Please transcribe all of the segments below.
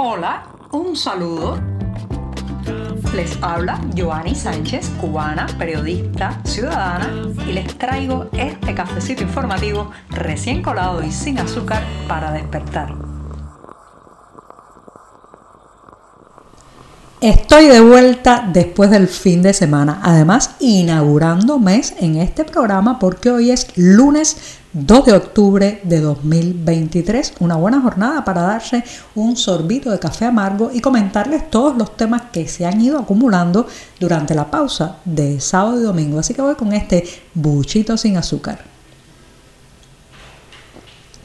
Hola, un saludo. Les habla Joanny Sánchez, cubana, periodista, ciudadana, y les traigo este cafecito informativo recién colado y sin azúcar para despertar. Estoy de vuelta después del fin de semana, además inaugurando mes en este programa porque hoy es lunes 2 de octubre de 2023. Una buena jornada para darse un sorbito de café amargo y comentarles todos los temas que se han ido acumulando durante la pausa de sábado y domingo. Así que voy con este buchito sin azúcar.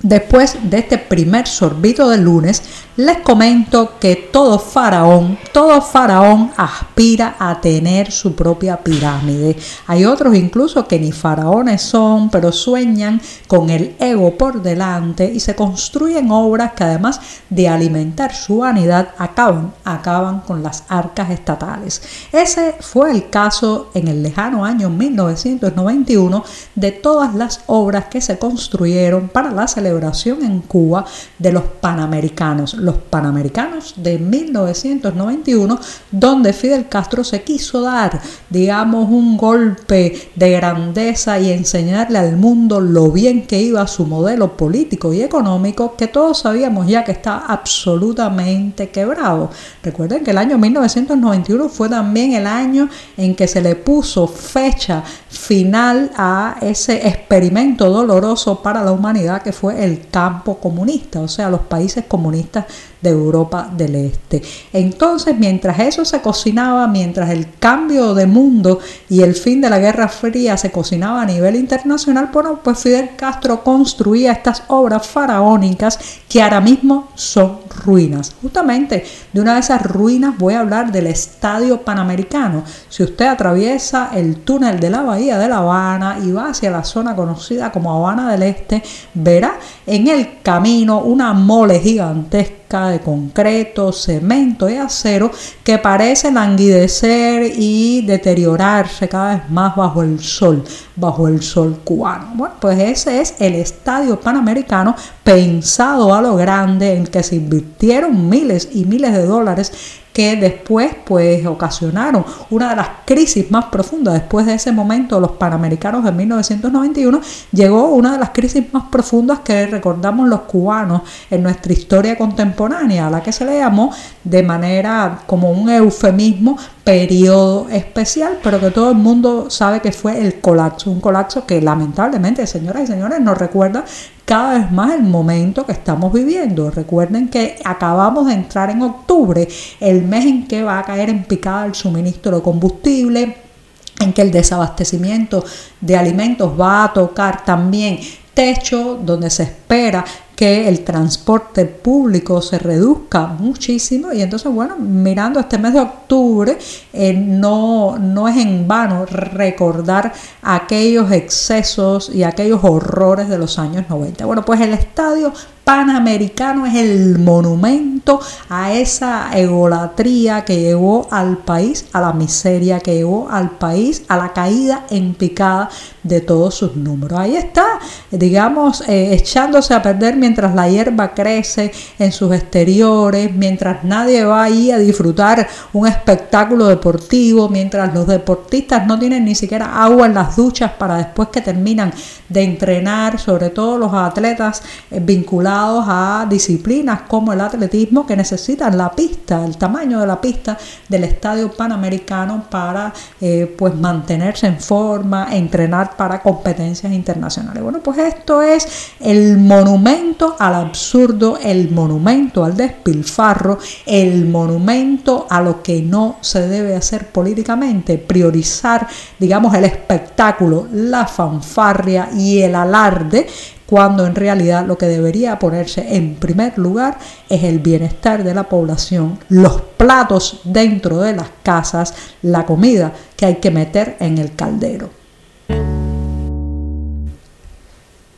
Después de este primer sorbito del lunes, les comento que todo faraón, todo faraón aspira a tener su propia pirámide. Hay otros incluso que ni faraones son, pero sueñan con el ego por delante y se construyen obras que además de alimentar su vanidad acaban, acaban con las arcas estatales. Ese fue el caso en el lejano año 1991 de todas las obras que se construyeron para la celebración en Cuba de los Panamericanos, los Panamericanos de 1991, donde Fidel Castro se quiso dar, digamos, un golpe de grandeza y enseñarle al mundo lo bien que iba su modelo político y económico, que todos sabíamos ya que está absolutamente quebrado. Recuerden que el año 1991 fue también el año en que se le puso fecha final a ese experimento doloroso para la humanidad que fue el campo comunista, o sea, los países comunistas de Europa del Este. Entonces, mientras eso se cocinaba, mientras el cambio de mundo y el fin de la Guerra Fría se cocinaba a nivel internacional, bueno, pues Fidel Castro construía estas obras faraónicas que ahora mismo son ruinas. Justamente de una de esas ruinas voy a hablar del Estadio Panamericano. Si usted atraviesa el túnel de la Bahía de La Habana y va hacia la zona conocida como Habana del Este, verá en el camino una mole gigantesca de concreto, cemento y acero que parece languidecer y deteriorarse cada vez más bajo el sol, bajo el sol cubano. Bueno, pues ese es el estadio panamericano pensado a lo grande en que se invirtieron miles y miles de dólares que después pues ocasionaron una de las crisis más profundas. Después de ese momento los panamericanos de 1991 llegó una de las crisis más profundas que recordamos los cubanos en nuestra historia contemporánea a la que se le llamó de manera como un eufemismo periodo especial, pero que todo el mundo sabe que fue el colapso, un colapso que lamentablemente, señoras y señores, nos recuerda cada vez más el momento que estamos viviendo. Recuerden que acabamos de entrar en octubre, el mes en que va a caer en picada el suministro de combustible, en que el desabastecimiento de alimentos va a tocar también techo, donde se espera que el transporte público se reduzca muchísimo y entonces bueno, mirando este mes de octubre eh, no, no es en vano recordar aquellos excesos y aquellos horrores de los años 90. Bueno, pues el estadio Panamericano es el monumento a esa egolatría que llevó al país a la miseria, que llevó al país a la caída en picada de todos sus números. Ahí está, digamos, eh, a perder mientras la hierba crece en sus exteriores, mientras nadie va ahí a disfrutar un espectáculo deportivo, mientras los deportistas no tienen ni siquiera agua en las duchas para después que terminan de entrenar, sobre todo los atletas eh, vinculados a disciplinas como el atletismo que necesitan la pista, el tamaño de la pista del estadio panamericano para eh, pues mantenerse en forma, entrenar para competencias internacionales. Bueno, pues esto es el monumento al absurdo, el monumento al despilfarro, el monumento a lo que no se debe hacer políticamente, priorizar, digamos, el espectáculo, la fanfarria y el alarde cuando en realidad lo que debería ponerse en primer lugar es el bienestar de la población, los platos dentro de las casas, la comida que hay que meter en el caldero.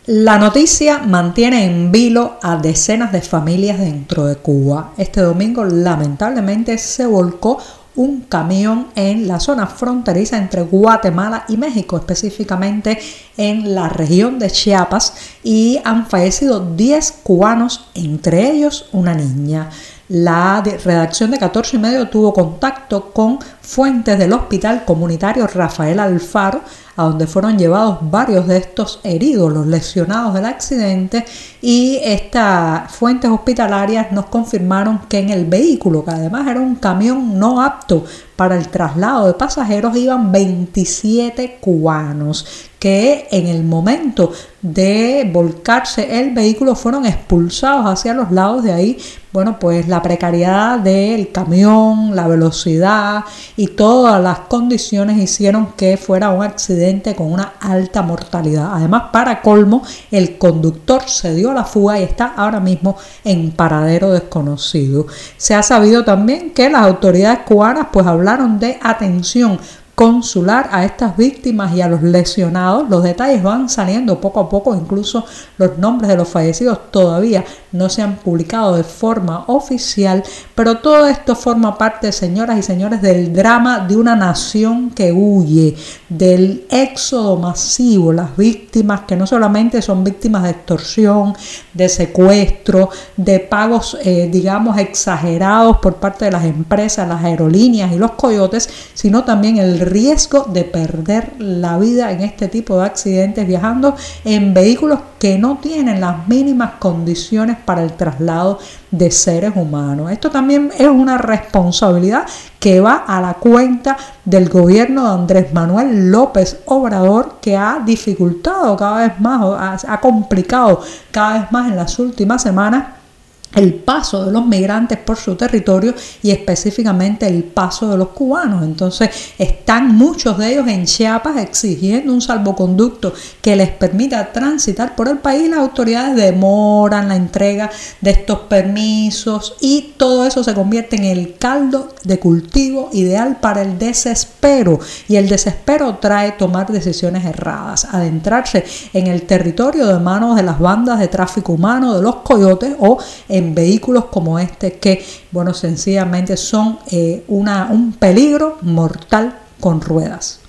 La noticia mantiene en vilo a decenas de familias dentro de Cuba. Este domingo lamentablemente se volcó un camión en la zona fronteriza entre Guatemala y México, específicamente en la región de Chiapas, y han fallecido 10 cubanos, entre ellos una niña. La redacción de 14 y medio tuvo contacto con fuentes del Hospital Comunitario Rafael Alfaro, a donde fueron llevados varios de estos heridos, los lesionados del accidente, y estas fuentes hospitalarias nos confirmaron que en el vehículo, que además era un camión no apto para el traslado de pasajeros, iban 27 cubanos que en el momento de volcarse el vehículo fueron expulsados hacia los lados de ahí. Bueno, pues la precariedad del camión, la velocidad y todas las condiciones hicieron que fuera un accidente con una alta mortalidad. Además, para colmo, el conductor se dio la fuga y está ahora mismo en paradero desconocido. Se ha sabido también que las autoridades cubanas pues hablaron de atención consular a estas víctimas y a los lesionados. Los detalles van saliendo poco a poco, incluso los nombres de los fallecidos todavía no se han publicado de forma oficial, pero todo esto forma parte, señoras y señores, del drama de una nación que huye, del éxodo masivo, las víctimas que no solamente son víctimas de extorsión, de secuestro, de pagos, eh, digamos, exagerados por parte de las empresas, las aerolíneas y los coyotes, sino también el riesgo de perder la vida en este tipo de accidentes viajando en vehículos que no tienen las mínimas condiciones para el traslado de seres humanos. Esto también es una responsabilidad que va a la cuenta del gobierno de Andrés Manuel López Obrador, que ha dificultado cada vez más, ha complicado cada vez más en las últimas semanas el paso de los migrantes por su territorio y específicamente el paso de los cubanos. Entonces están muchos de ellos en Chiapas exigiendo un salvoconducto que les permita transitar por el país. Las autoridades demoran la entrega de estos permisos y todo eso se convierte en el caldo de cultivo ideal para el desespero. Y el desespero trae tomar decisiones erradas, adentrarse en el territorio de manos de las bandas de tráfico humano, de los coyotes o en vehículos como este que, bueno, sencillamente son eh, una, un peligro mortal con ruedas.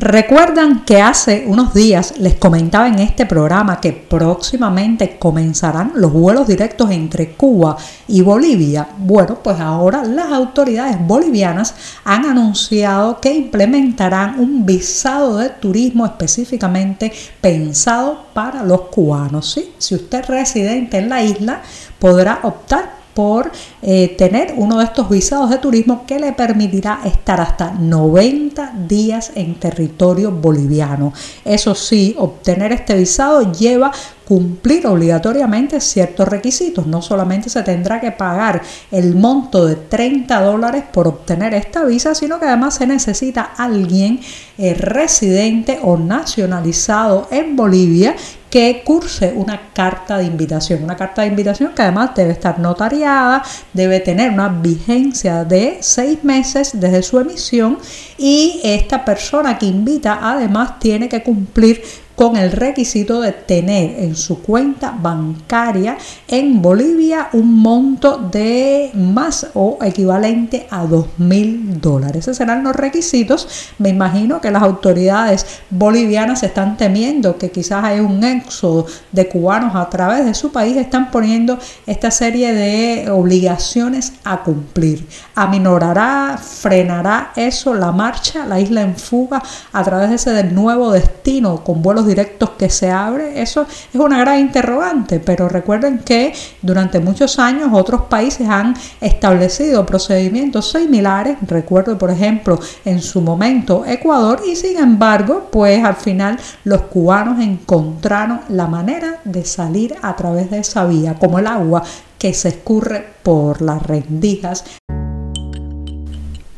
Recuerdan que hace unos días les comentaba en este programa que próximamente comenzarán los vuelos directos entre Cuba y Bolivia. Bueno, pues ahora las autoridades bolivianas han anunciado que implementarán un visado de turismo específicamente pensado para los cubanos. ¿sí? Si usted es residente en la isla, podrá optar por eh, tener uno de estos visados de turismo que le permitirá estar hasta 90 días en territorio boliviano. Eso sí, obtener este visado lleva cumplir obligatoriamente ciertos requisitos. No solamente se tendrá que pagar el monto de 30 dólares por obtener esta visa, sino que además se necesita alguien eh, residente o nacionalizado en Bolivia que curse una carta de invitación. Una carta de invitación que además debe estar notariada, debe tener una vigencia de seis meses desde su emisión y esta persona que invita además tiene que cumplir con el requisito de tener en su cuenta bancaria en Bolivia un monto de más o equivalente a 2 mil dólares. Esos serán los requisitos. Me imagino que las autoridades bolivianas están temiendo que quizás hay un éxodo de cubanos a través de su país, están poniendo esta serie de obligaciones a cumplir. Aminorará, frenará eso la marcha, la isla en fuga a través de ese nuevo destino con vuelos directos que se abre, eso es una gran interrogante, pero recuerden que durante muchos años otros países han establecido procedimientos similares, recuerdo por ejemplo en su momento Ecuador y sin embargo pues al final los cubanos encontraron la manera de salir a través de esa vía, como el agua que se escurre por las rendijas.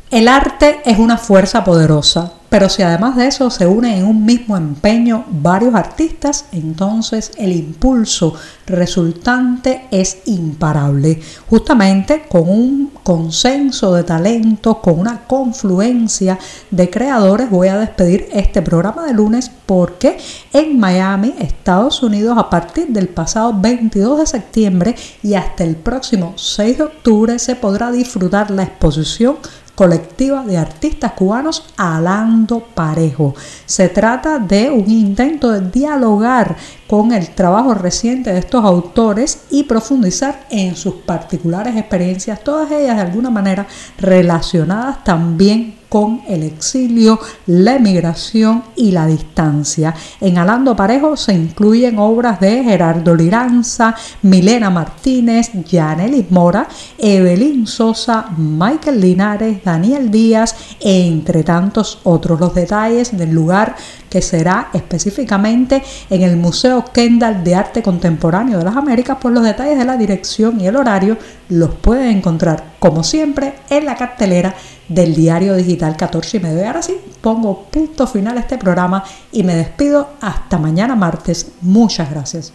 El arte es una fuerza poderosa pero si además de eso se unen en un mismo empeño varios artistas, entonces el impulso resultante es imparable. Justamente con un consenso de talentos, con una confluencia de creadores, voy a despedir este programa de lunes porque en Miami, Estados Unidos, a partir del pasado 22 de septiembre y hasta el próximo 6 de octubre se podrá disfrutar la exposición colectiva de artistas cubanos Alando Parejo. Se trata de un intento de dialogar con el trabajo reciente de estos autores y profundizar en sus particulares experiencias, todas ellas de alguna manera relacionadas también con el exilio, la emigración y la distancia. En Alando Parejo se incluyen obras de Gerardo Liranza, Milena Martínez, Yanelis Mora, Evelyn Sosa, Michael Linares, Daniel Díaz, entre tantos otros. Los detalles del lugar que será específicamente en el Museo Kendall de Arte Contemporáneo de las Américas, pues los detalles de la dirección y el horario los pueden encontrar, como siempre, en la cartelera del diario digital 14 y medio. Y ahora sí, pongo punto final a este programa y me despido hasta mañana martes. Muchas gracias.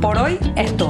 Por hoy es todo.